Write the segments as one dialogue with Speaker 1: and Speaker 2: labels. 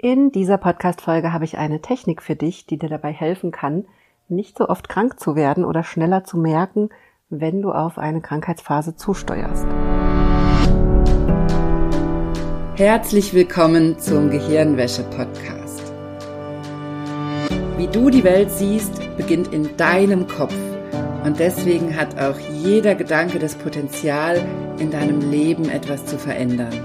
Speaker 1: In dieser Podcast-Folge habe ich eine Technik für dich, die dir dabei helfen kann, nicht so oft krank zu werden oder schneller zu merken, wenn du auf eine Krankheitsphase zusteuerst.
Speaker 2: Herzlich willkommen zum Gehirnwäsche-Podcast. Wie du die Welt siehst, beginnt in deinem Kopf. Und deswegen hat auch jeder Gedanke das Potenzial, in deinem Leben etwas zu verändern.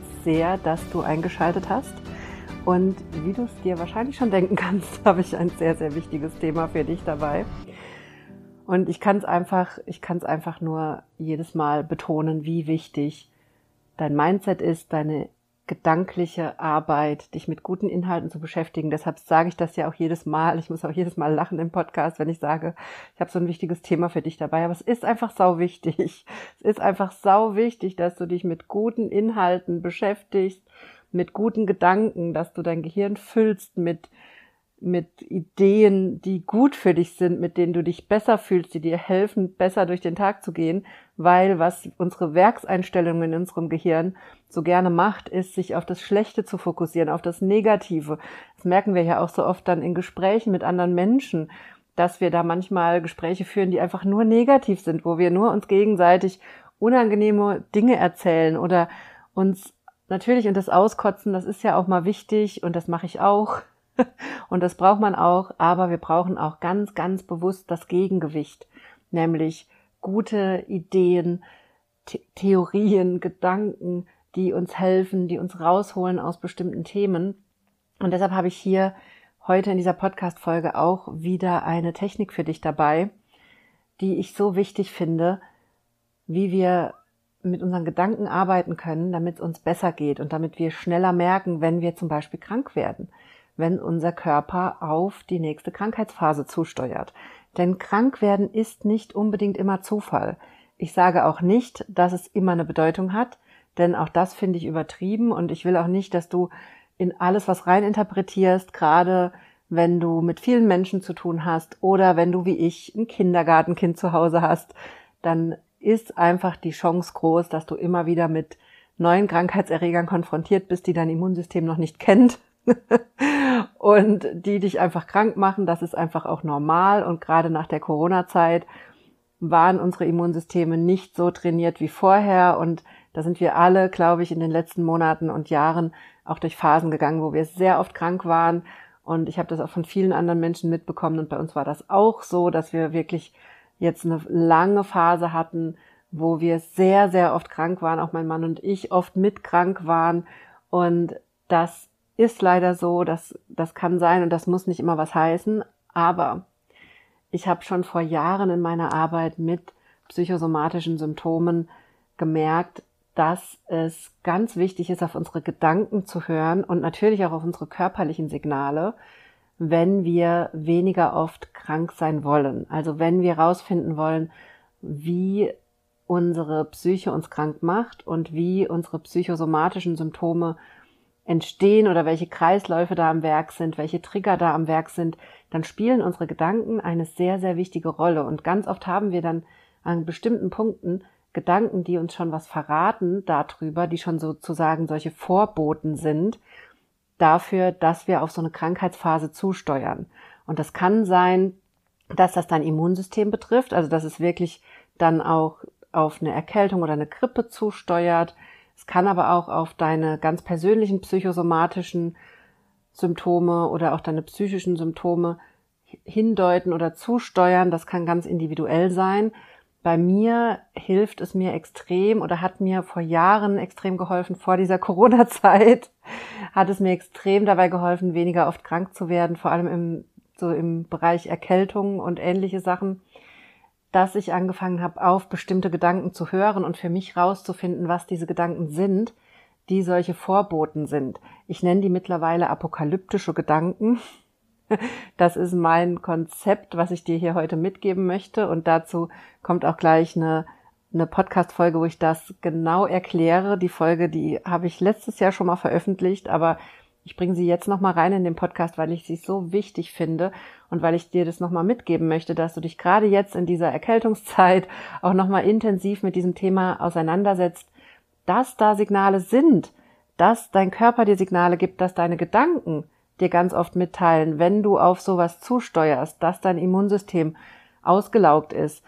Speaker 1: sehr, dass du eingeschaltet hast. Und wie du es dir wahrscheinlich schon denken kannst, habe ich ein sehr, sehr wichtiges Thema für dich dabei. Und ich kann es einfach, ich kann es einfach nur jedes Mal betonen, wie wichtig dein Mindset ist, deine gedankliche Arbeit, dich mit guten Inhalten zu beschäftigen. Deshalb sage ich das ja auch jedes Mal. Ich muss auch jedes Mal lachen im Podcast, wenn ich sage, ich habe so ein wichtiges Thema für dich dabei. Aber es ist einfach sau wichtig. Es ist einfach sau wichtig, dass du dich mit guten Inhalten beschäftigst, mit guten Gedanken, dass du dein Gehirn füllst mit mit Ideen, die gut für dich sind, mit denen du dich besser fühlst, die dir helfen, besser durch den Tag zu gehen, weil was unsere Werkseinstellung in unserem Gehirn so gerne macht, ist, sich auf das Schlechte zu fokussieren, auf das Negative. Das merken wir ja auch so oft dann in Gesprächen mit anderen Menschen, dass wir da manchmal Gespräche führen, die einfach nur negativ sind, wo wir nur uns gegenseitig unangenehme Dinge erzählen oder uns natürlich und das Auskotzen, das ist ja auch mal wichtig und das mache ich auch und das braucht man auch, aber wir brauchen auch ganz, ganz bewusst das Gegengewicht, nämlich gute Ideen, The Theorien, Gedanken, die uns helfen, die uns rausholen aus bestimmten Themen. Und deshalb habe ich hier heute in dieser Podcast-Folge auch wieder eine Technik für dich dabei, die ich so wichtig finde, wie wir mit unseren Gedanken arbeiten können, damit es uns besser geht und damit wir schneller merken, wenn wir zum Beispiel krank werden wenn unser Körper auf die nächste Krankheitsphase zusteuert. Denn krank werden ist nicht unbedingt immer Zufall. Ich sage auch nicht, dass es immer eine Bedeutung hat, denn auch das finde ich übertrieben und ich will auch nicht, dass du in alles was rein interpretierst, gerade wenn du mit vielen Menschen zu tun hast oder wenn du wie ich ein Kindergartenkind zu Hause hast, dann ist einfach die Chance groß, dass du immer wieder mit neuen Krankheitserregern konfrontiert bist, die dein Immunsystem noch nicht kennt und die dich einfach krank machen. Das ist einfach auch normal. Und gerade nach der Corona-Zeit waren unsere Immunsysteme nicht so trainiert wie vorher. Und da sind wir alle, glaube ich, in den letzten Monaten und Jahren auch durch Phasen gegangen, wo wir sehr oft krank waren. Und ich habe das auch von vielen anderen Menschen mitbekommen. Und bei uns war das auch so, dass wir wirklich jetzt eine lange Phase hatten, wo wir sehr, sehr oft krank waren. Auch mein Mann und ich oft mit krank waren. Und das ist leider so, dass das kann sein und das muss nicht immer was heißen, aber ich habe schon vor Jahren in meiner Arbeit mit psychosomatischen Symptomen gemerkt, dass es ganz wichtig ist, auf unsere Gedanken zu hören und natürlich auch auf unsere körperlichen Signale, wenn wir weniger oft krank sein wollen. Also wenn wir herausfinden wollen, wie unsere Psyche uns krank macht und wie unsere psychosomatischen Symptome entstehen oder welche Kreisläufe da am Werk sind, welche Trigger da am Werk sind, dann spielen unsere Gedanken eine sehr, sehr wichtige Rolle. Und ganz oft haben wir dann an bestimmten Punkten Gedanken, die uns schon was verraten darüber, die schon sozusagen solche Vorboten sind dafür, dass wir auf so eine Krankheitsphase zusteuern. Und das kann sein, dass das dein Immunsystem betrifft, also dass es wirklich dann auch auf eine Erkältung oder eine Grippe zusteuert, es kann aber auch auf deine ganz persönlichen psychosomatischen Symptome oder auch deine psychischen Symptome hindeuten oder zusteuern. Das kann ganz individuell sein. Bei mir hilft es mir extrem oder hat mir vor Jahren extrem geholfen, vor dieser Corona-Zeit hat es mir extrem dabei geholfen, weniger oft krank zu werden, vor allem im, so im Bereich Erkältung und ähnliche Sachen dass ich angefangen habe, auf bestimmte Gedanken zu hören und für mich rauszufinden, was diese Gedanken sind, die solche Vorboten sind. Ich nenne die mittlerweile apokalyptische Gedanken. Das ist mein Konzept, was ich dir hier heute mitgeben möchte. Und dazu kommt auch gleich eine, eine Podcast-Folge, wo ich das genau erkläre. Die Folge, die habe ich letztes Jahr schon mal veröffentlicht, aber ich bringe sie jetzt nochmal rein in den Podcast, weil ich sie so wichtig finde und weil ich dir das nochmal mitgeben möchte, dass du dich gerade jetzt in dieser Erkältungszeit auch nochmal intensiv mit diesem Thema auseinandersetzt, dass da Signale sind, dass dein Körper dir Signale gibt, dass deine Gedanken dir ganz oft mitteilen, wenn du auf sowas zusteuerst, dass dein Immunsystem ausgelaugt ist,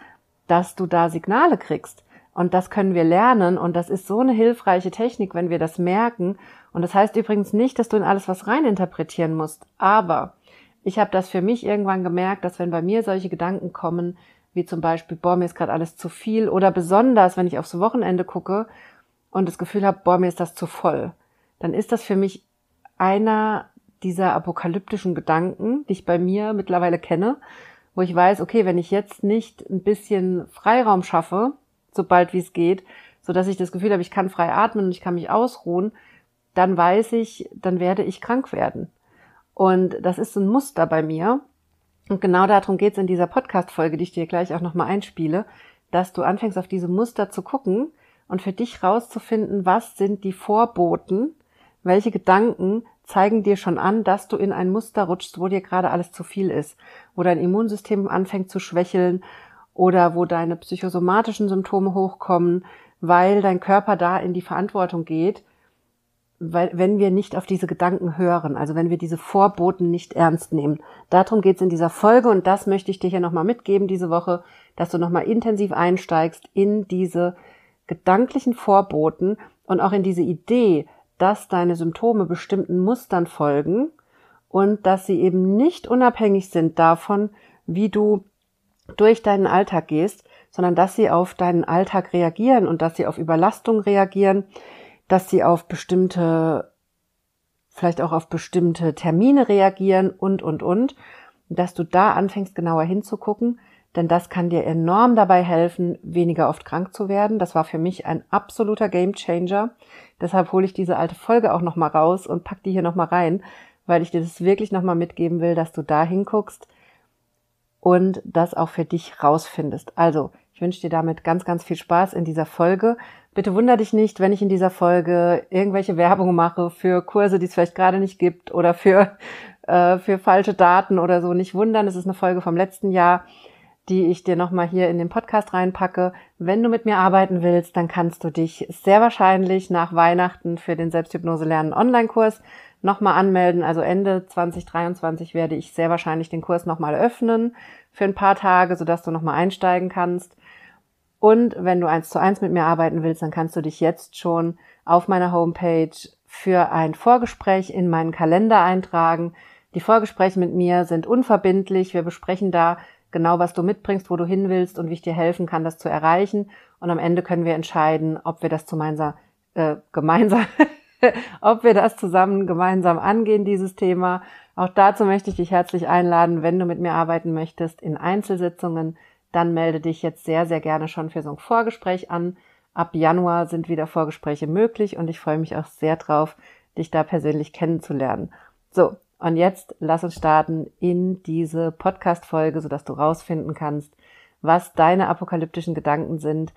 Speaker 1: dass du da Signale kriegst. Und das können wir lernen und das ist so eine hilfreiche Technik, wenn wir das merken. Und das heißt übrigens nicht, dass du in alles was reininterpretieren musst. Aber ich habe das für mich irgendwann gemerkt, dass wenn bei mir solche Gedanken kommen, wie zum Beispiel, boah, mir ist gerade alles zu viel, oder besonders, wenn ich aufs Wochenende gucke und das Gefühl habe, boah, mir ist das zu voll, dann ist das für mich einer dieser apokalyptischen Gedanken, die ich bei mir mittlerweile kenne, wo ich weiß, okay, wenn ich jetzt nicht ein bisschen Freiraum schaffe, sobald wie es geht, so dass ich das Gefühl habe, ich kann frei atmen und ich kann mich ausruhen, dann weiß ich, dann werde ich krank werden. Und das ist ein Muster bei mir. Und genau darum geht es in dieser Podcast-Folge, die ich dir gleich auch nochmal einspiele, dass du anfängst, auf diese Muster zu gucken und für dich rauszufinden, was sind die Vorboten, welche Gedanken zeigen dir schon an, dass du in ein Muster rutschst, wo dir gerade alles zu viel ist, wo dein Immunsystem anfängt zu schwächeln oder wo deine psychosomatischen Symptome hochkommen, weil dein Körper da in die Verantwortung geht, weil, wenn wir nicht auf diese Gedanken hören, also wenn wir diese Vorboten nicht ernst nehmen. Darum geht's in dieser Folge und das möchte ich dir hier nochmal mitgeben diese Woche, dass du nochmal intensiv einsteigst in diese gedanklichen Vorboten und auch in diese Idee, dass deine Symptome bestimmten Mustern folgen und dass sie eben nicht unabhängig sind davon, wie du durch deinen Alltag gehst, sondern dass sie auf deinen Alltag reagieren und dass sie auf Überlastung reagieren, dass sie auf bestimmte, vielleicht auch auf bestimmte Termine reagieren und, und, und, dass du da anfängst genauer hinzugucken, denn das kann dir enorm dabei helfen, weniger oft krank zu werden. Das war für mich ein absoluter Gamechanger. Deshalb hole ich diese alte Folge auch nochmal raus und pack die hier nochmal rein, weil ich dir das wirklich nochmal mitgeben will, dass du da hinguckst und das auch für dich rausfindest. Also, ich wünsche dir damit ganz, ganz viel Spaß in dieser Folge. Bitte wunder dich nicht, wenn ich in dieser Folge irgendwelche Werbung mache für Kurse, die es vielleicht gerade nicht gibt oder für, äh, für falsche Daten oder so. Nicht wundern, es ist eine Folge vom letzten Jahr die ich dir nochmal hier in den Podcast reinpacke. Wenn du mit mir arbeiten willst, dann kannst du dich sehr wahrscheinlich nach Weihnachten für den Selbsthypnose lernen Online-Kurs nochmal anmelden. Also Ende 2023 werde ich sehr wahrscheinlich den Kurs nochmal öffnen für ein paar Tage, sodass du nochmal einsteigen kannst. Und wenn du eins zu eins mit mir arbeiten willst, dann kannst du dich jetzt schon auf meiner Homepage für ein Vorgespräch in meinen Kalender eintragen. Die Vorgespräche mit mir sind unverbindlich. Wir besprechen da genau, was du mitbringst, wo du hin willst und wie ich dir helfen kann, das zu erreichen. Und am Ende können wir entscheiden, ob wir das gemeinsam, äh, gemeinsam, ob wir das zusammen gemeinsam angehen, dieses Thema. Auch dazu möchte ich dich herzlich einladen, wenn du mit mir arbeiten möchtest in Einzelsitzungen, dann melde dich jetzt sehr, sehr gerne schon für so ein Vorgespräch an. Ab Januar sind wieder Vorgespräche möglich und ich freue mich auch sehr drauf, dich da persönlich kennenzulernen. So, und jetzt lass uns starten in diese Podcast-Folge, sodass du rausfinden kannst, was deine apokalyptischen Gedanken sind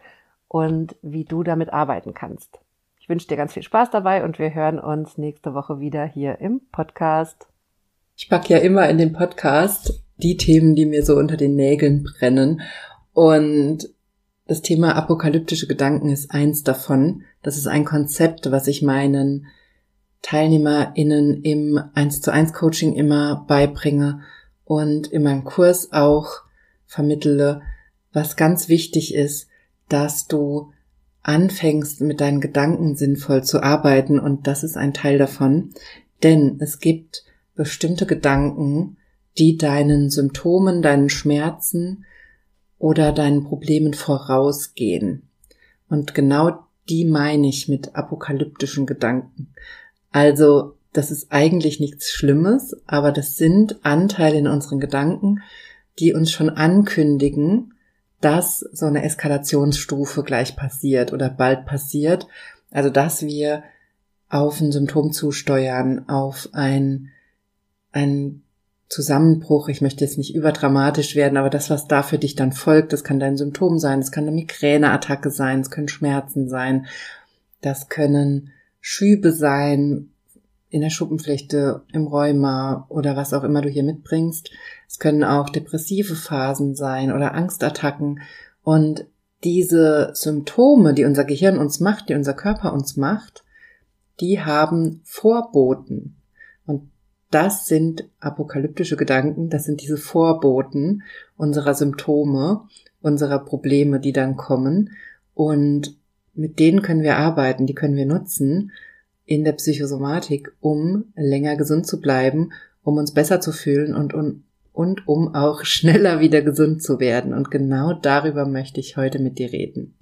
Speaker 1: und wie du damit arbeiten kannst. Ich wünsche dir ganz viel Spaß dabei und wir hören uns nächste Woche wieder hier im Podcast.
Speaker 2: Ich packe ja immer in den Podcast die Themen, die mir so unter den Nägeln brennen. Und das Thema apokalyptische Gedanken ist eins davon. Das ist ein Konzept, was ich meinen TeilnehmerInnen im 1 zu 1 Coaching immer beibringe und in meinem Kurs auch vermittle, was ganz wichtig ist, dass du anfängst, mit deinen Gedanken sinnvoll zu arbeiten und das ist ein Teil davon, denn es gibt bestimmte Gedanken, die deinen Symptomen, deinen Schmerzen oder deinen Problemen vorausgehen. Und genau die meine ich mit apokalyptischen Gedanken. Also, das ist eigentlich nichts Schlimmes, aber das sind Anteile in unseren Gedanken, die uns schon ankündigen, dass so eine Eskalationsstufe gleich passiert oder bald passiert. Also, dass wir auf ein Symptom zusteuern, auf ein, ein Zusammenbruch. Ich möchte jetzt nicht überdramatisch werden, aber das, was da für dich dann folgt, das kann dein Symptom sein, es kann eine Migräneattacke sein, es können Schmerzen sein, das können Schübe sein in der Schuppenflechte, im Rheuma oder was auch immer du hier mitbringst. Es können auch depressive Phasen sein oder Angstattacken. Und diese Symptome, die unser Gehirn uns macht, die unser Körper uns macht, die haben Vorboten. Das sind apokalyptische Gedanken, das sind diese Vorboten unserer Symptome, unserer Probleme, die dann kommen. Und mit denen können wir arbeiten, die können wir nutzen in der Psychosomatik, um länger gesund zu bleiben, um uns besser zu fühlen und, und, und um auch schneller wieder gesund zu werden. Und genau darüber möchte ich heute mit dir reden.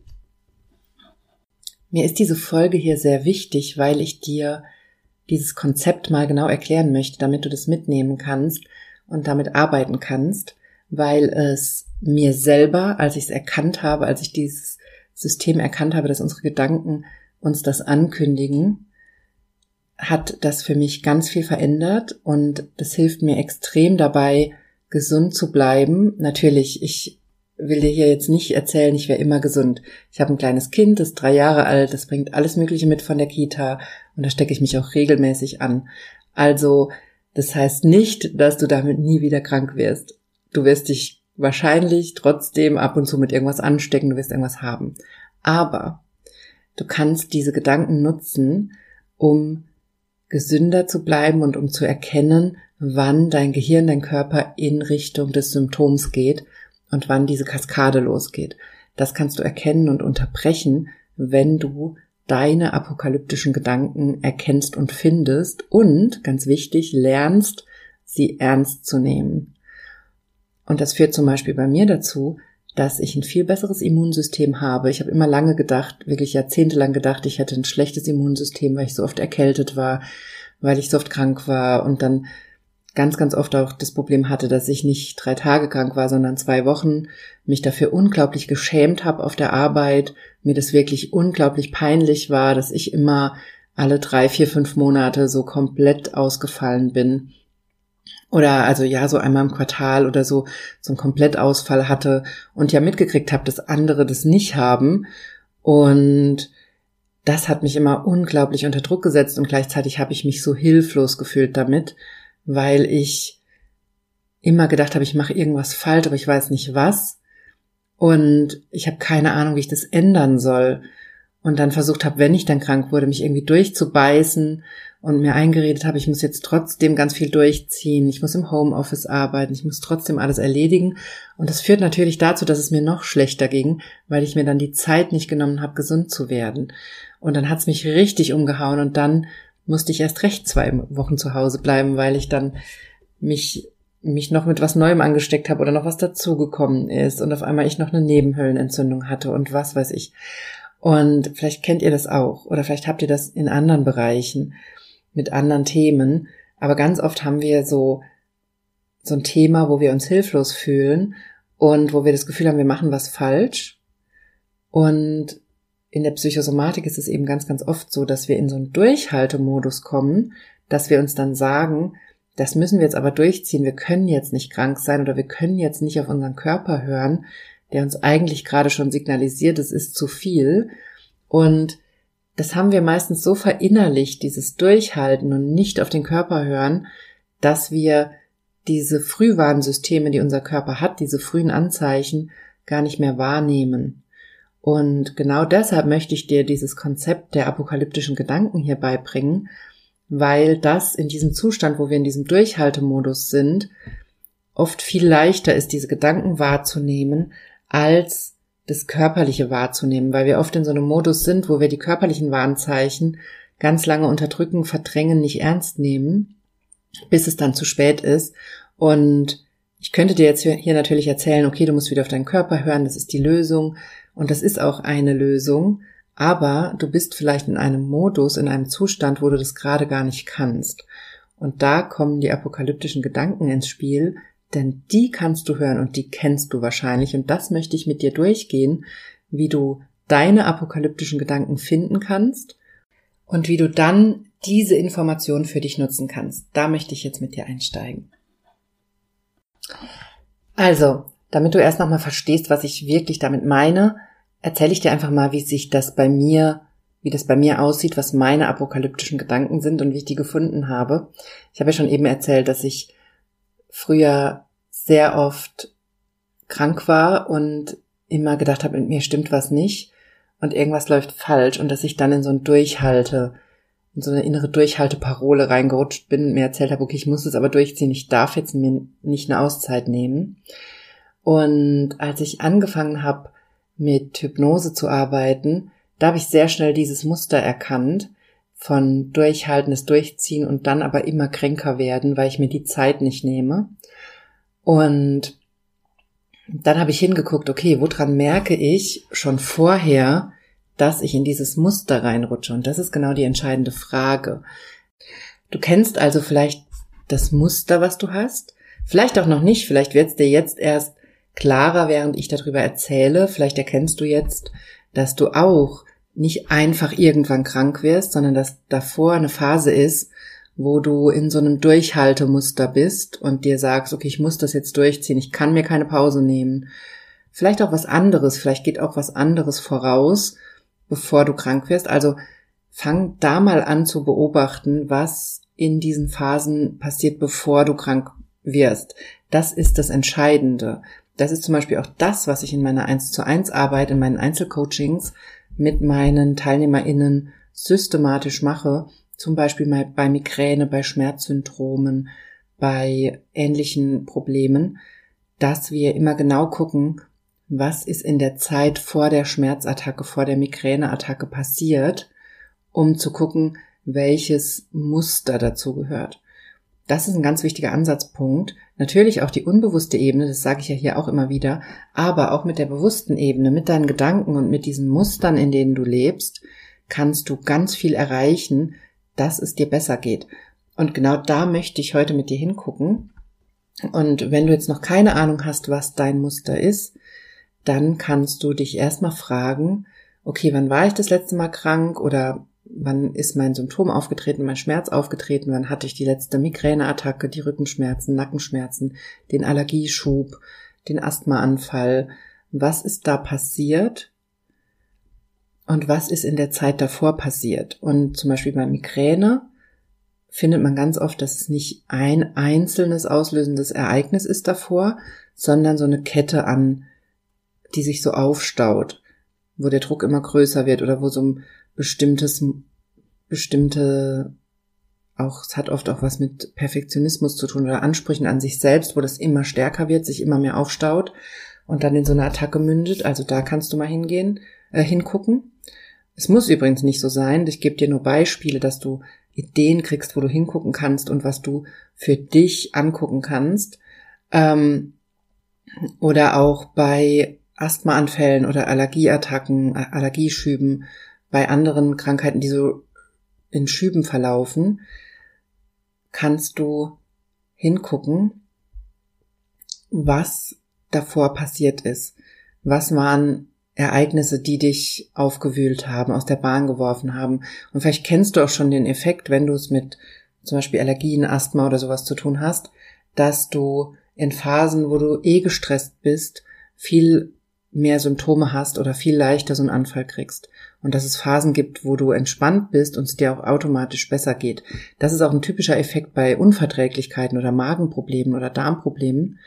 Speaker 2: Mir ist diese Folge hier sehr wichtig, weil ich dir dieses Konzept mal genau erklären möchte, damit du das mitnehmen kannst und damit arbeiten kannst, weil es mir selber, als ich es erkannt habe, als ich dieses System erkannt habe, dass unsere Gedanken uns das ankündigen, hat das für mich ganz viel verändert und das hilft mir extrem dabei, gesund zu bleiben. Natürlich, ich will dir hier jetzt nicht erzählen, ich wäre immer gesund. Ich habe ein kleines Kind, das ist drei Jahre alt, das bringt alles Mögliche mit von der Kita und da stecke ich mich auch regelmäßig an. Also, das heißt nicht, dass du damit nie wieder krank wirst. Du wirst dich wahrscheinlich trotzdem ab und zu mit irgendwas anstecken, du wirst irgendwas haben. Aber du kannst diese Gedanken nutzen, um gesünder zu bleiben und um zu erkennen, wann dein Gehirn, dein Körper in Richtung des Symptoms geht und wann diese Kaskade losgeht. Das kannst du erkennen und unterbrechen, wenn du deine apokalyptischen Gedanken erkennst und findest und, ganz wichtig, lernst, sie ernst zu nehmen. Und das führt zum Beispiel bei mir dazu, dass ich ein viel besseres Immunsystem habe. Ich habe immer lange gedacht, wirklich jahrzehntelang gedacht, ich hätte ein schlechtes Immunsystem, weil ich so oft erkältet war, weil ich so oft krank war und dann ganz, ganz oft auch das Problem hatte, dass ich nicht drei Tage krank war, sondern zwei Wochen, mich dafür unglaublich geschämt habe auf der Arbeit, mir das wirklich unglaublich peinlich war, dass ich immer alle drei, vier, fünf Monate so komplett ausgefallen bin oder also ja, so einmal im Quartal oder so so einen Komplettausfall hatte und ja mitgekriegt habe, dass andere das nicht haben. Und das hat mich immer unglaublich unter Druck gesetzt und gleichzeitig habe ich mich so hilflos gefühlt damit, weil ich immer gedacht habe, ich mache irgendwas falsch, aber ich weiß nicht was. Und ich habe keine Ahnung, wie ich das ändern soll. Und dann versucht habe, wenn ich dann krank wurde, mich irgendwie durchzubeißen und mir eingeredet habe, ich muss jetzt trotzdem ganz viel durchziehen, ich muss im Homeoffice arbeiten, ich muss trotzdem alles erledigen. Und das führt natürlich dazu, dass es mir noch schlechter ging, weil ich mir dann die Zeit nicht genommen habe, gesund zu werden. Und dann hat's mich richtig umgehauen und dann musste ich erst recht zwei Wochen zu Hause bleiben, weil ich dann mich mich noch mit was Neuem angesteckt habe oder noch was dazugekommen ist und auf einmal ich noch eine Nebenhöhlenentzündung hatte und was weiß ich. Und vielleicht kennt ihr das auch oder vielleicht habt ihr das in anderen Bereichen mit anderen Themen. Aber ganz oft haben wir so, so ein Thema, wo wir uns hilflos fühlen und wo wir das Gefühl haben, wir machen was falsch. Und in der Psychosomatik ist es eben ganz, ganz oft so, dass wir in so einen Durchhaltemodus kommen, dass wir uns dann sagen, das müssen wir jetzt aber durchziehen, wir können jetzt nicht krank sein oder wir können jetzt nicht auf unseren Körper hören, der uns eigentlich gerade schon signalisiert, es ist zu viel. Und das haben wir meistens so verinnerlicht, dieses Durchhalten und nicht auf den Körper hören, dass wir diese Frühwarnsysteme, die unser Körper hat, diese frühen Anzeichen, gar nicht mehr wahrnehmen. Und genau deshalb möchte ich dir dieses Konzept der apokalyptischen Gedanken hier beibringen, weil das in diesem Zustand, wo wir in diesem Durchhaltemodus sind, oft viel leichter ist, diese Gedanken wahrzunehmen, als das Körperliche wahrzunehmen, weil wir oft in so einem Modus sind, wo wir die körperlichen Warnzeichen ganz lange unterdrücken, verdrängen, nicht ernst nehmen, bis es dann zu spät ist. Und ich könnte dir jetzt hier natürlich erzählen, okay, du musst wieder auf deinen Körper hören, das ist die Lösung. Und das ist auch eine Lösung. Aber du bist vielleicht in einem Modus, in einem Zustand, wo du das gerade gar nicht kannst. Und da kommen die apokalyptischen Gedanken ins Spiel, denn die kannst du hören und die kennst du wahrscheinlich und das möchte ich mit dir durchgehen, wie du deine apokalyptischen Gedanken finden kannst und wie du dann diese Information für dich nutzen kannst. Da möchte ich jetzt mit dir einsteigen. Also, damit du erst nochmal verstehst, was ich wirklich damit meine, erzähle ich dir einfach mal, wie sich das bei mir, wie das bei mir aussieht, was meine apokalyptischen Gedanken sind und wie ich die gefunden habe. Ich habe ja schon eben erzählt, dass ich früher sehr oft krank war und immer gedacht habe, mit mir stimmt was nicht und irgendwas läuft falsch und dass ich dann in so ein Durchhalte, in so eine innere Durchhalteparole reingerutscht bin und mir erzählt habe, okay, ich muss es aber durchziehen, ich darf jetzt mir nicht eine Auszeit nehmen. Und als ich angefangen habe, mit Hypnose zu arbeiten, da habe ich sehr schnell dieses Muster erkannt von durchhaltendes Durchziehen und dann aber immer kränker werden, weil ich mir die Zeit nicht nehme. Und dann habe ich hingeguckt, okay, woran merke ich schon vorher, dass ich in dieses Muster reinrutsche? Und das ist genau die entscheidende Frage. Du kennst also vielleicht das Muster, was du hast. Vielleicht auch noch nicht. Vielleicht wird es dir jetzt erst klarer, während ich darüber erzähle. Vielleicht erkennst du jetzt, dass du auch nicht einfach irgendwann krank wirst, sondern dass davor eine Phase ist, wo du in so einem Durchhaltemuster bist und dir sagst, okay, ich muss das jetzt durchziehen, ich kann mir keine Pause nehmen. Vielleicht auch was anderes, vielleicht geht auch was anderes voraus, bevor du krank wirst. Also fang da mal an zu beobachten, was in diesen Phasen passiert, bevor du krank wirst. Das ist das Entscheidende. Das ist zum Beispiel auch das, was ich in meiner 1 zu 1 Arbeit, in meinen Einzelcoachings mit meinen TeilnehmerInnen systematisch mache, zum Beispiel mal bei Migräne, bei Schmerzsyndromen, bei ähnlichen Problemen, dass wir immer genau gucken, was ist in der Zeit vor der Schmerzattacke, vor der Migräneattacke passiert, um zu gucken, welches Muster dazu gehört. Das ist ein ganz wichtiger Ansatzpunkt. Natürlich auch die unbewusste Ebene, das sage ich ja hier auch immer wieder, aber auch mit der bewussten Ebene, mit deinen Gedanken und mit diesen Mustern, in denen du lebst, kannst du ganz viel erreichen, dass es dir besser geht. Und genau da möchte ich heute mit dir hingucken. Und wenn du jetzt noch keine Ahnung hast, was dein Muster ist, dann kannst du dich erstmal fragen, okay, wann war ich das letzte Mal krank oder wann ist mein Symptom aufgetreten, mein Schmerz aufgetreten, wann hatte ich die letzte Migräneattacke, die Rückenschmerzen, Nackenschmerzen, den Allergieschub, den Asthmaanfall, was ist da passiert? Und was ist in der Zeit davor passiert. Und zum Beispiel bei Migräne findet man ganz oft, dass es nicht ein einzelnes auslösendes Ereignis ist davor, sondern so eine Kette an, die sich so aufstaut, wo der Druck immer größer wird oder wo so ein bestimmtes, bestimmte, auch, es hat oft auch was mit Perfektionismus zu tun oder Ansprüchen an sich selbst, wo das immer stärker wird, sich immer mehr aufstaut und dann in so eine Attacke mündet. Also da kannst du mal hingehen, äh, hingucken. Es muss übrigens nicht so sein. Ich gebe dir nur Beispiele, dass du Ideen kriegst, wo du hingucken kannst und was du für dich angucken kannst. Ähm, oder auch bei Asthmaanfällen oder Allergieattacken, Allergieschüben, bei anderen Krankheiten, die so in Schüben verlaufen, kannst du hingucken, was davor passiert ist. Was waren Ereignisse, die dich aufgewühlt haben, aus der Bahn geworfen haben. Und vielleicht kennst du auch schon den Effekt, wenn du es mit zum Beispiel Allergien, Asthma oder sowas zu tun hast, dass du in Phasen, wo du eh gestresst bist, viel mehr Symptome hast oder viel leichter so einen Anfall kriegst. Und dass es Phasen gibt, wo du entspannt bist und es dir auch automatisch besser geht. Das ist auch ein typischer Effekt bei Unverträglichkeiten oder Magenproblemen oder Darmproblemen,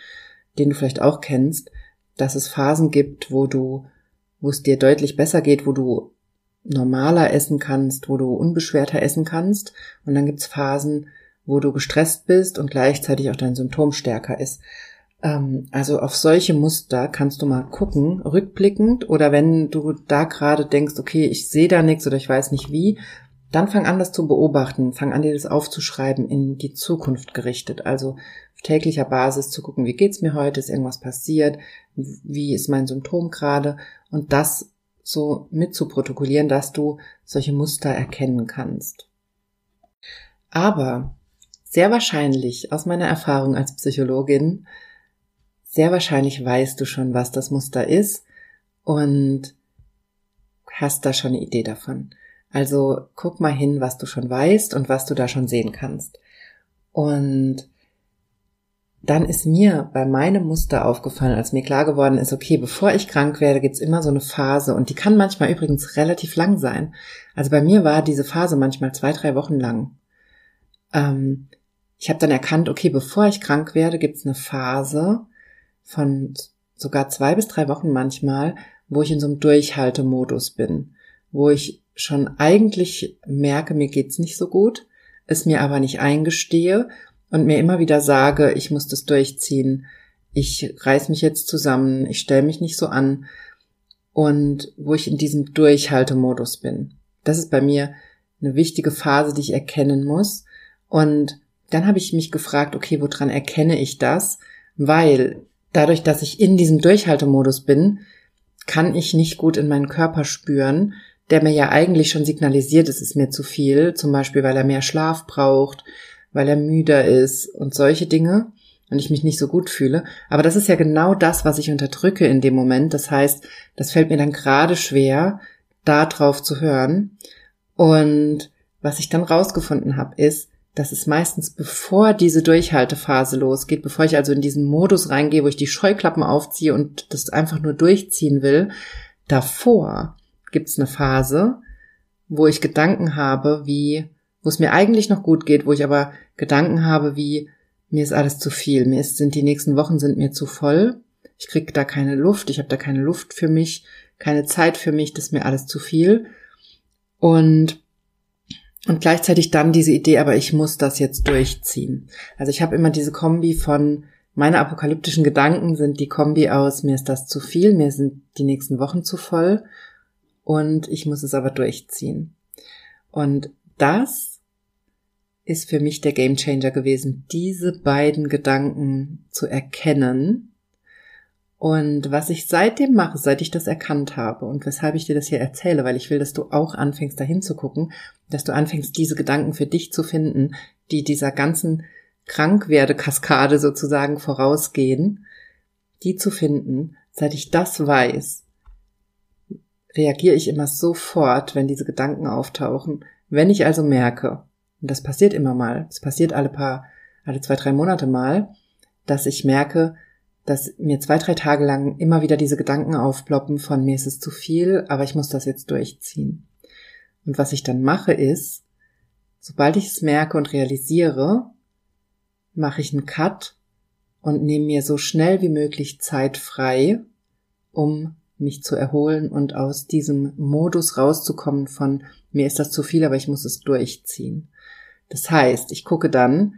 Speaker 2: den du vielleicht auch kennst, dass es Phasen gibt, wo du wo es dir deutlich besser geht, wo du normaler essen kannst, wo du unbeschwerter essen kannst. Und dann gibt's Phasen, wo du gestresst bist und gleichzeitig auch dein Symptom stärker ist. Ähm, also auf solche Muster kannst du mal gucken, rückblickend. Oder wenn du da gerade denkst, okay, ich sehe da nichts oder ich weiß nicht wie, dann fang an, das zu beobachten, fang an, dir das aufzuschreiben, in die Zukunft gerichtet. Also auf täglicher Basis zu gucken, wie geht's mir heute, ist irgendwas passiert, wie ist mein Symptom gerade? Und das so mitzuprotokollieren, dass du solche Muster erkennen kannst. Aber sehr wahrscheinlich, aus meiner Erfahrung als Psychologin, sehr wahrscheinlich weißt du schon, was das Muster ist und hast da schon eine Idee davon. Also guck mal hin, was du schon weißt und was du da schon sehen kannst. Und dann ist mir bei meinem Muster aufgefallen, als mir klar geworden ist, okay, bevor ich krank werde, gibt's immer so eine Phase und die kann manchmal übrigens relativ lang sein. Also bei mir war diese Phase manchmal zwei, drei Wochen lang. Ähm, ich habe dann erkannt, okay, bevor ich krank werde, gibt's eine Phase von sogar zwei bis drei Wochen manchmal, wo ich in so einem Durchhaltemodus bin, wo ich schon eigentlich merke, mir geht's nicht so gut, es mir aber nicht eingestehe und mir immer wieder sage, ich muss das durchziehen, ich reiß mich jetzt zusammen, ich stelle mich nicht so an und wo ich in diesem Durchhaltemodus bin. Das ist bei mir eine wichtige Phase, die ich erkennen muss. Und dann habe ich mich gefragt, okay, woran erkenne ich das? Weil dadurch, dass ich in diesem Durchhaltemodus bin, kann ich nicht gut in meinen Körper spüren, der mir ja eigentlich schon signalisiert, es ist mir zu viel, zum Beispiel weil er mehr Schlaf braucht, weil er müder ist und solche Dinge und ich mich nicht so gut fühle. Aber das ist ja genau das, was ich unterdrücke in dem Moment. Das heißt, das fällt mir dann gerade schwer, da drauf zu hören. Und was ich dann rausgefunden habe, ist, dass es meistens bevor diese Durchhaltephase losgeht, bevor ich also in diesen Modus reingehe, wo ich die Scheuklappen aufziehe und das einfach nur durchziehen will, davor gibt es eine Phase, wo ich Gedanken habe, wie, wo es mir eigentlich noch gut geht, wo ich aber Gedanken habe, wie, mir ist alles zu viel, mir ist, sind die nächsten Wochen sind mir zu voll, ich kriege da keine Luft, ich habe da keine Luft für mich, keine Zeit für mich, das ist mir alles zu viel. Und und gleichzeitig dann diese Idee, aber ich muss das jetzt durchziehen. Also ich habe immer diese Kombi von meine apokalyptischen Gedanken sind die Kombi aus, mir ist das zu viel, mir sind die nächsten Wochen zu voll und ich muss es aber durchziehen. Und das ist für mich der Gamechanger gewesen, diese beiden Gedanken zu erkennen und was ich seitdem mache, seit ich das erkannt habe und weshalb ich dir das hier erzähle, weil ich will, dass du auch anfängst, dahin zu gucken, dass du anfängst, diese Gedanken für dich zu finden, die dieser ganzen Krankwerdekaskade sozusagen vorausgehen, die zu finden, seit ich das weiß, reagiere ich immer sofort, wenn diese Gedanken auftauchen. Wenn ich also merke, und das passiert immer mal, es passiert alle paar, alle zwei, drei Monate mal, dass ich merke, dass mir zwei, drei Tage lang immer wieder diese Gedanken aufploppen von mir ist es zu viel, aber ich muss das jetzt durchziehen. Und was ich dann mache ist, sobald ich es merke und realisiere, mache ich einen Cut und nehme mir so schnell wie möglich Zeit frei, um mich zu erholen und aus diesem Modus rauszukommen von mir ist das zu viel, aber ich muss es durchziehen. Das heißt, ich gucke dann,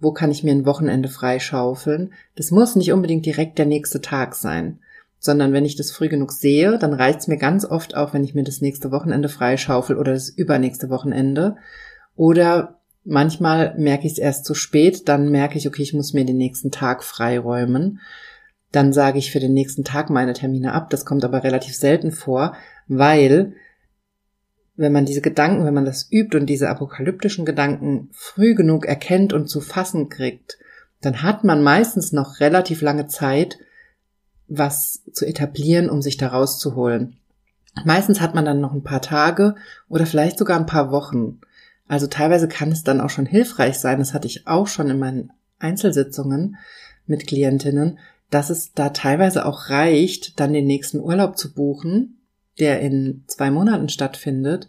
Speaker 2: wo kann ich mir ein Wochenende freischaufeln. Das muss nicht unbedingt direkt der nächste Tag sein, sondern wenn ich das früh genug sehe, dann reicht's mir ganz oft auch, wenn ich mir das nächste Wochenende freischaufel oder das übernächste Wochenende. Oder manchmal merke ich es erst zu spät, dann merke ich, okay, ich muss mir den nächsten Tag freiräumen. Dann sage ich für den nächsten Tag meine Termine ab. Das kommt aber relativ selten vor, weil wenn man diese Gedanken, wenn man das übt und diese apokalyptischen Gedanken früh genug erkennt und zu fassen kriegt, dann hat man meistens noch relativ lange Zeit, was zu etablieren, um sich da rauszuholen. Meistens hat man dann noch ein paar Tage oder vielleicht sogar ein paar Wochen. Also teilweise kann es dann auch schon hilfreich sein, das hatte ich auch schon in meinen Einzelsitzungen mit Klientinnen, dass es da teilweise auch reicht, dann den nächsten Urlaub zu buchen der in zwei Monaten stattfindet,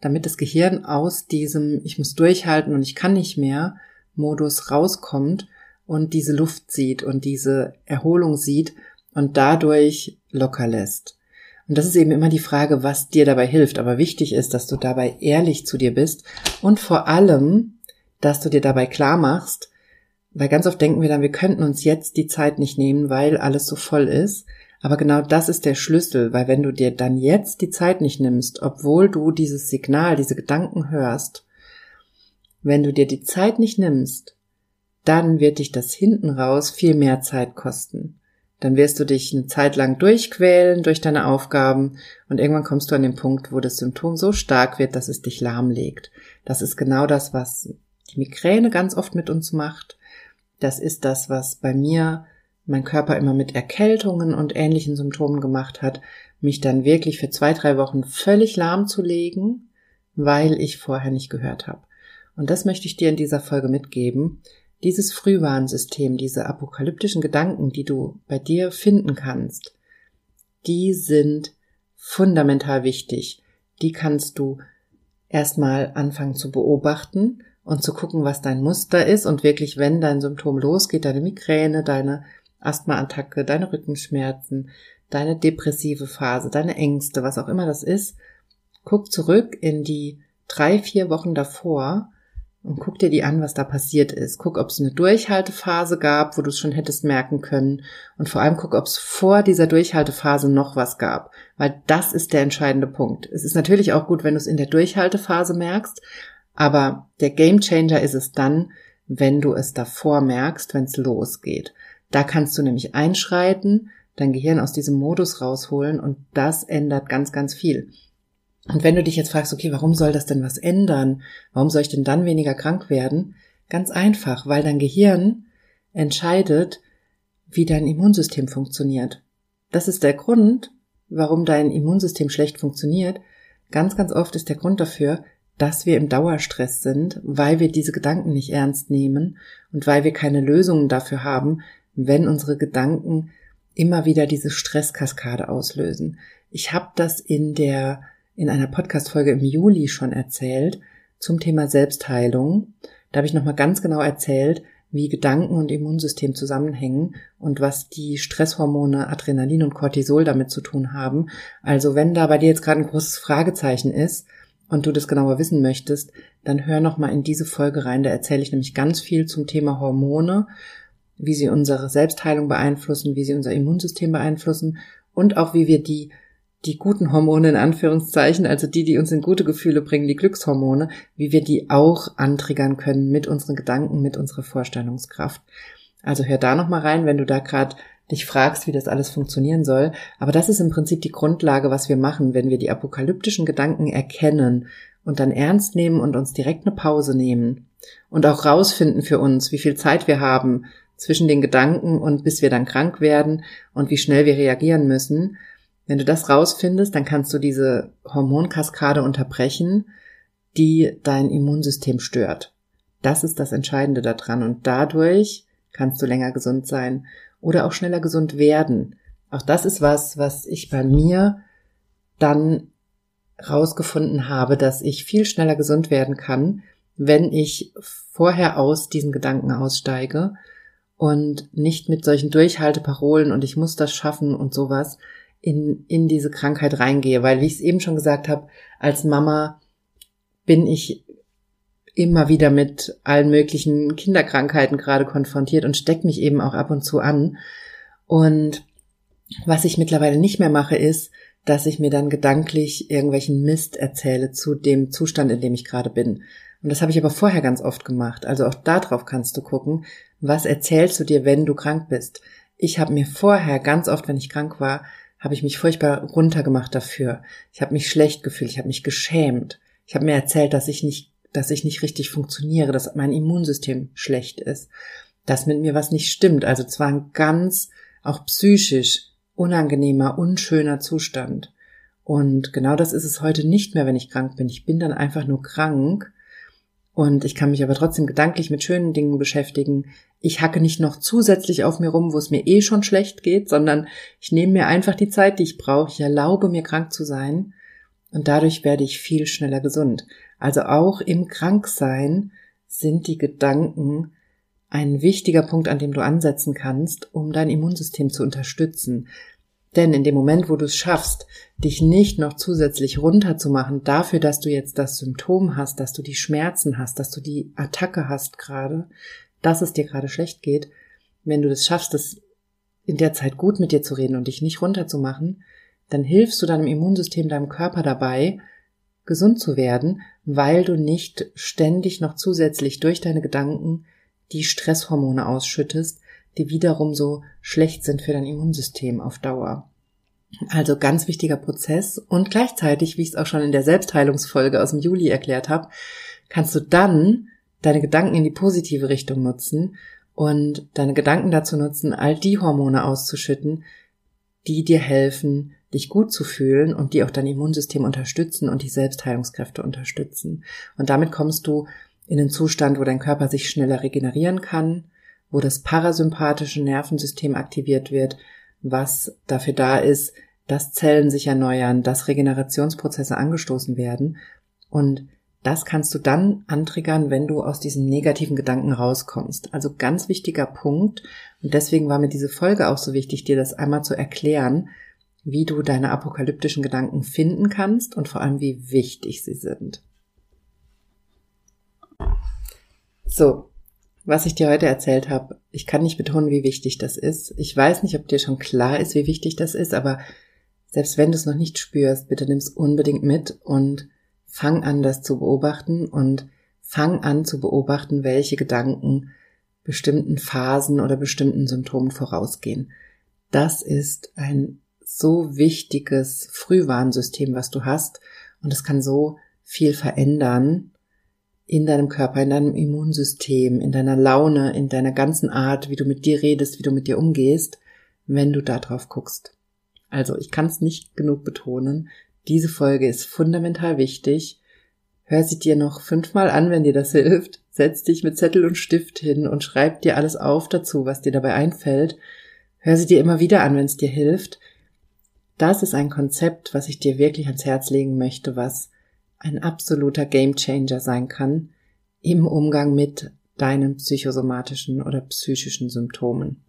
Speaker 2: damit das Gehirn aus diesem Ich muss durchhalten und ich kann nicht mehr Modus rauskommt und diese Luft sieht und diese Erholung sieht und dadurch locker lässt. Und das ist eben immer die Frage, was dir dabei hilft. Aber wichtig ist, dass du dabei ehrlich zu dir bist und vor allem, dass du dir dabei klar machst, weil ganz oft denken wir dann, wir könnten uns jetzt die Zeit nicht nehmen, weil alles so voll ist. Aber genau das ist der Schlüssel, weil wenn du dir dann jetzt die Zeit nicht nimmst, obwohl du dieses Signal, diese Gedanken hörst, wenn du dir die Zeit nicht nimmst, dann wird dich das hinten raus viel mehr Zeit kosten. Dann wirst du dich eine Zeit lang durchquälen durch deine Aufgaben und irgendwann kommst du an den Punkt, wo das Symptom so stark wird, dass es dich lahmlegt. Das ist genau das, was die Migräne ganz oft mit uns macht. Das ist das, was bei mir mein Körper immer mit Erkältungen und ähnlichen Symptomen gemacht hat, mich dann wirklich für zwei, drei Wochen völlig lahm zu legen, weil ich vorher nicht gehört habe. Und das möchte ich dir in dieser Folge mitgeben. Dieses Frühwarnsystem, diese apokalyptischen Gedanken, die du bei dir finden kannst, die sind fundamental wichtig. Die kannst du erstmal anfangen zu beobachten und zu gucken, was dein Muster ist und wirklich, wenn dein Symptom losgeht, deine Migräne, deine Asthmaattacke, deine Rückenschmerzen, deine depressive Phase, deine Ängste, was auch immer das ist, guck zurück in die drei, vier Wochen davor und guck dir die an, was da passiert ist. Guck, ob es eine Durchhaltephase gab, wo du es schon hättest merken können. Und vor allem guck, ob es vor dieser Durchhaltephase noch was gab. Weil das ist der entscheidende Punkt. Es ist natürlich auch gut, wenn du es in der Durchhaltephase merkst, aber der Gamechanger ist es dann, wenn du es davor merkst, wenn es losgeht. Da kannst du nämlich einschreiten, dein Gehirn aus diesem Modus rausholen und das ändert ganz, ganz viel. Und wenn du dich jetzt fragst, okay, warum soll das denn was ändern? Warum soll ich denn dann weniger krank werden? Ganz einfach, weil dein Gehirn entscheidet, wie dein Immunsystem funktioniert. Das ist der Grund, warum dein Immunsystem schlecht funktioniert. Ganz, ganz oft ist der Grund dafür, dass wir im Dauerstress sind, weil wir diese Gedanken nicht ernst nehmen und weil wir keine Lösungen dafür haben, wenn unsere Gedanken immer wieder diese Stresskaskade auslösen. Ich habe das in der in einer Podcast-Folge im Juli schon erzählt zum Thema Selbstheilung. Da habe ich nochmal ganz genau erzählt, wie Gedanken und Immunsystem zusammenhängen und was die Stresshormone Adrenalin und Cortisol damit zu tun haben. Also wenn da bei dir jetzt gerade ein großes Fragezeichen ist und du das genauer wissen möchtest, dann hör nochmal in diese Folge rein. Da erzähle ich nämlich ganz viel zum Thema Hormone, wie sie unsere Selbstheilung beeinflussen, wie sie unser Immunsystem beeinflussen und auch wie wir die die guten Hormone in Anführungszeichen, also die, die uns in gute Gefühle bringen, die Glückshormone, wie wir die auch antriggern können mit unseren Gedanken, mit unserer Vorstellungskraft. Also hör da nochmal rein, wenn du da gerade dich fragst, wie das alles funktionieren soll. Aber das ist im Prinzip die Grundlage, was wir machen, wenn wir die apokalyptischen Gedanken erkennen und dann ernst nehmen und uns direkt eine Pause nehmen und auch rausfinden für uns, wie viel Zeit wir haben zwischen den Gedanken und bis wir dann krank werden und wie schnell wir reagieren müssen wenn du das rausfindest, dann kannst du diese Hormonkaskade unterbrechen, die dein Immunsystem stört. Das ist das Entscheidende daran und dadurch kannst du länger gesund sein oder auch schneller gesund werden. Auch das ist was, was ich bei mir dann rausgefunden habe, dass ich viel schneller gesund werden kann, wenn ich vorher aus diesen Gedanken aussteige und nicht mit solchen Durchhalteparolen und ich muss das schaffen und sowas, in, in diese Krankheit reingehe. Weil, wie ich es eben schon gesagt habe, als Mama bin ich immer wieder mit allen möglichen Kinderkrankheiten gerade konfrontiert und stecke mich eben auch ab und zu an. Und was ich mittlerweile nicht mehr mache, ist, dass ich mir dann gedanklich irgendwelchen Mist erzähle zu dem Zustand, in dem ich gerade bin. Und das habe ich aber vorher ganz oft gemacht. Also auch darauf kannst du gucken, was erzählst du dir, wenn du krank bist. Ich habe mir vorher ganz oft, wenn ich krank war, habe ich mich furchtbar runtergemacht dafür. Ich habe mich schlecht gefühlt, ich habe mich geschämt. Ich habe mir erzählt, dass ich nicht, dass ich nicht richtig funktioniere, dass mein Immunsystem schlecht ist, dass mit mir was nicht stimmt. Also zwar ein ganz auch psychisch unangenehmer, unschöner Zustand. Und genau das ist es heute nicht mehr, wenn ich krank bin. Ich bin dann einfach nur krank und ich kann mich aber trotzdem gedanklich mit schönen Dingen beschäftigen. Ich hacke nicht noch zusätzlich auf mir rum, wo es mir eh schon schlecht geht, sondern ich nehme mir einfach die Zeit, die ich brauche. Ich erlaube mir krank zu sein und dadurch werde ich viel schneller gesund. Also auch im Kranksein sind die Gedanken ein wichtiger Punkt, an dem du ansetzen kannst, um dein Immunsystem zu unterstützen. Denn in dem Moment, wo du es schaffst, dich nicht noch zusätzlich runterzumachen dafür, dass du jetzt das Symptom hast, dass du die Schmerzen hast, dass du die Attacke hast gerade, dass es dir gerade schlecht geht, wenn du das schaffst, das in der Zeit gut mit dir zu reden und dich nicht runterzumachen, dann hilfst du deinem Immunsystem, deinem Körper dabei, gesund zu werden, weil du nicht ständig noch zusätzlich durch deine Gedanken die Stresshormone ausschüttest, die wiederum so schlecht sind für dein Immunsystem auf Dauer. Also ganz wichtiger Prozess und gleichzeitig, wie ich es auch schon in der Selbstheilungsfolge aus dem Juli erklärt habe, kannst du dann deine Gedanken in die positive Richtung nutzen und deine Gedanken dazu nutzen, all die Hormone auszuschütten, die dir helfen, dich gut zu fühlen und die auch dein Immunsystem unterstützen und die Selbstheilungskräfte unterstützen. Und damit kommst du in einen Zustand, wo dein Körper sich schneller regenerieren kann, wo das parasympathische Nervensystem aktiviert wird, was dafür da ist, dass Zellen sich erneuern, dass Regenerationsprozesse angestoßen werden. Und das kannst du dann antriggern, wenn du aus diesen negativen Gedanken rauskommst. Also ganz wichtiger Punkt. Und deswegen war mir diese Folge auch so wichtig, dir das einmal zu erklären, wie du deine apokalyptischen Gedanken finden kannst und vor allem, wie wichtig sie sind. So, was ich dir heute erzählt habe, ich kann nicht betonen, wie wichtig das ist. Ich weiß nicht, ob dir schon klar ist, wie wichtig das ist, aber selbst wenn du es noch nicht spürst, bitte nimm es unbedingt mit und fang an, das zu beobachten und fang an zu beobachten, welche Gedanken bestimmten Phasen oder bestimmten Symptomen vorausgehen. Das ist ein so wichtiges Frühwarnsystem, was du hast und es kann so viel verändern in deinem Körper, in deinem Immunsystem, in deiner Laune, in deiner ganzen Art, wie du mit dir redest, wie du mit dir umgehst, wenn du da drauf guckst. Also, ich kann es nicht genug betonen. Diese Folge ist fundamental wichtig. Hör sie dir noch fünfmal an, wenn dir das hilft. Setz dich mit Zettel und Stift hin und schreib dir alles auf dazu, was dir dabei einfällt. Hör sie dir immer wieder an, wenn es dir hilft. Das ist ein Konzept, was ich dir wirklich ans Herz legen möchte, was ein absoluter Gamechanger sein kann im Umgang mit deinen psychosomatischen oder psychischen Symptomen.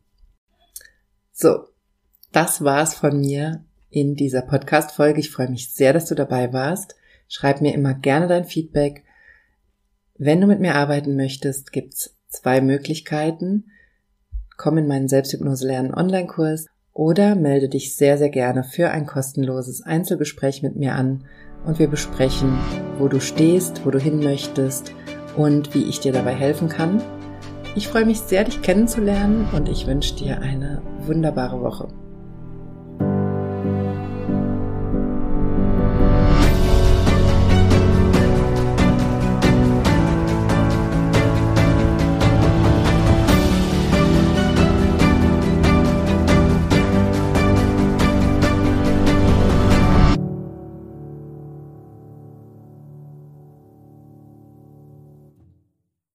Speaker 2: So, das war's von mir in dieser Podcast-Folge. Ich freue mich sehr, dass du dabei warst. Schreib mir immer gerne dein Feedback. Wenn du mit mir arbeiten möchtest, gibt's zwei Möglichkeiten. Komm in meinen Selbsthypnose lernen Online-Kurs oder melde dich sehr, sehr gerne für ein kostenloses Einzelgespräch mit mir an und wir besprechen, wo du stehst, wo du hin möchtest und wie ich dir dabei helfen kann. Ich freue mich sehr, dich kennenzulernen und ich wünsche dir eine wunderbare Woche.